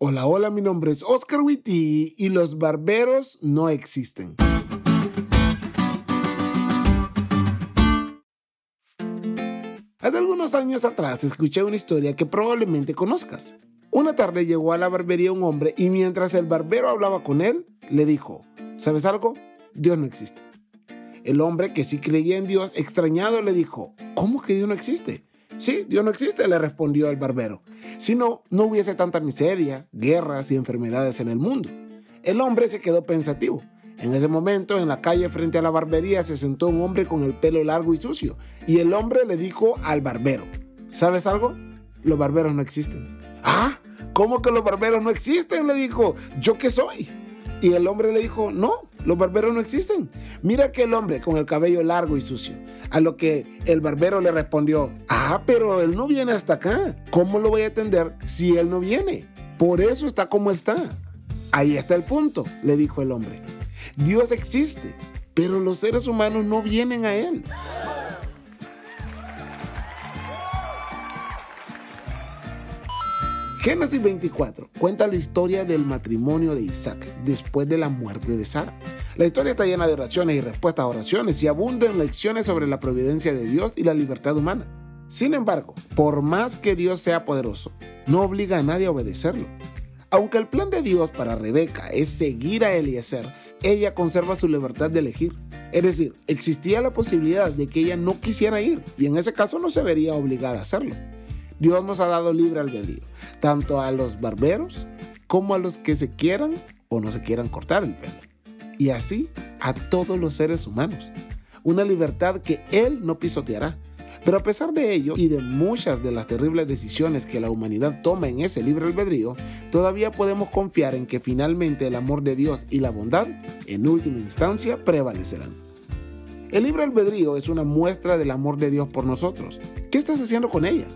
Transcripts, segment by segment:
Hola, hola, mi nombre es Oscar Witty y los barberos no existen. Hace algunos años atrás escuché una historia que probablemente conozcas. Una tarde llegó a la barbería un hombre y mientras el barbero hablaba con él, le dijo, ¿sabes algo? Dios no existe. El hombre que sí creía en Dios, extrañado, le dijo, ¿cómo que Dios no existe? Sí, Dios no existe, le respondió el barbero. Si no, no hubiese tanta miseria, guerras y enfermedades en el mundo. El hombre se quedó pensativo. En ese momento, en la calle frente a la barbería, se sentó un hombre con el pelo largo y sucio. Y el hombre le dijo al barbero, ¿sabes algo? Los barberos no existen. Ah, ¿cómo que los barberos no existen? Le dijo, ¿yo qué soy? Y el hombre le dijo, no, los barberos no existen. Mira que el hombre con el cabello largo y sucio. A lo que el barbero le respondió, ah, pero él no viene hasta acá. ¿Cómo lo voy a atender si él no viene? Por eso está como está. Ahí está el punto, le dijo el hombre. Dios existe, pero los seres humanos no vienen a él. Génesis 24 cuenta la historia del matrimonio de Isaac después de la muerte de Sara. La historia está llena de oraciones y respuestas a oraciones y abunda en lecciones sobre la providencia de Dios y la libertad humana. Sin embargo, por más que Dios sea poderoso, no obliga a nadie a obedecerlo. Aunque el plan de Dios para Rebeca es seguir a Eliezer, ella conserva su libertad de elegir. Es decir, existía la posibilidad de que ella no quisiera ir y en ese caso no se vería obligada a hacerlo. Dios nos ha dado libre albedrío, tanto a los barberos como a los que se quieran o no se quieran cortar el pelo. Y así a todos los seres humanos. Una libertad que Él no pisoteará. Pero a pesar de ello y de muchas de las terribles decisiones que la humanidad toma en ese libre albedrío, todavía podemos confiar en que finalmente el amor de Dios y la bondad, en última instancia, prevalecerán. El libre albedrío es una muestra del amor de Dios por nosotros. ¿Qué estás haciendo con ella?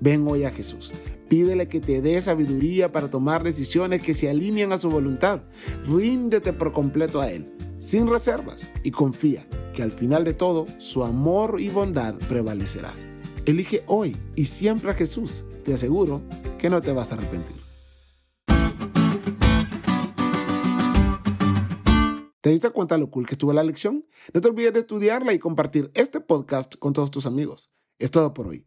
Ven hoy a Jesús. Pídele que te dé sabiduría para tomar decisiones que se alineen a su voluntad. Ríndete por completo a Él, sin reservas, y confía que al final de todo su amor y bondad prevalecerá. Elige hoy y siempre a Jesús. Te aseguro que no te vas a arrepentir. ¿Te diste cuenta lo cool que estuvo la lección? No te olvides de estudiarla y compartir este podcast con todos tus amigos. Es todo por hoy,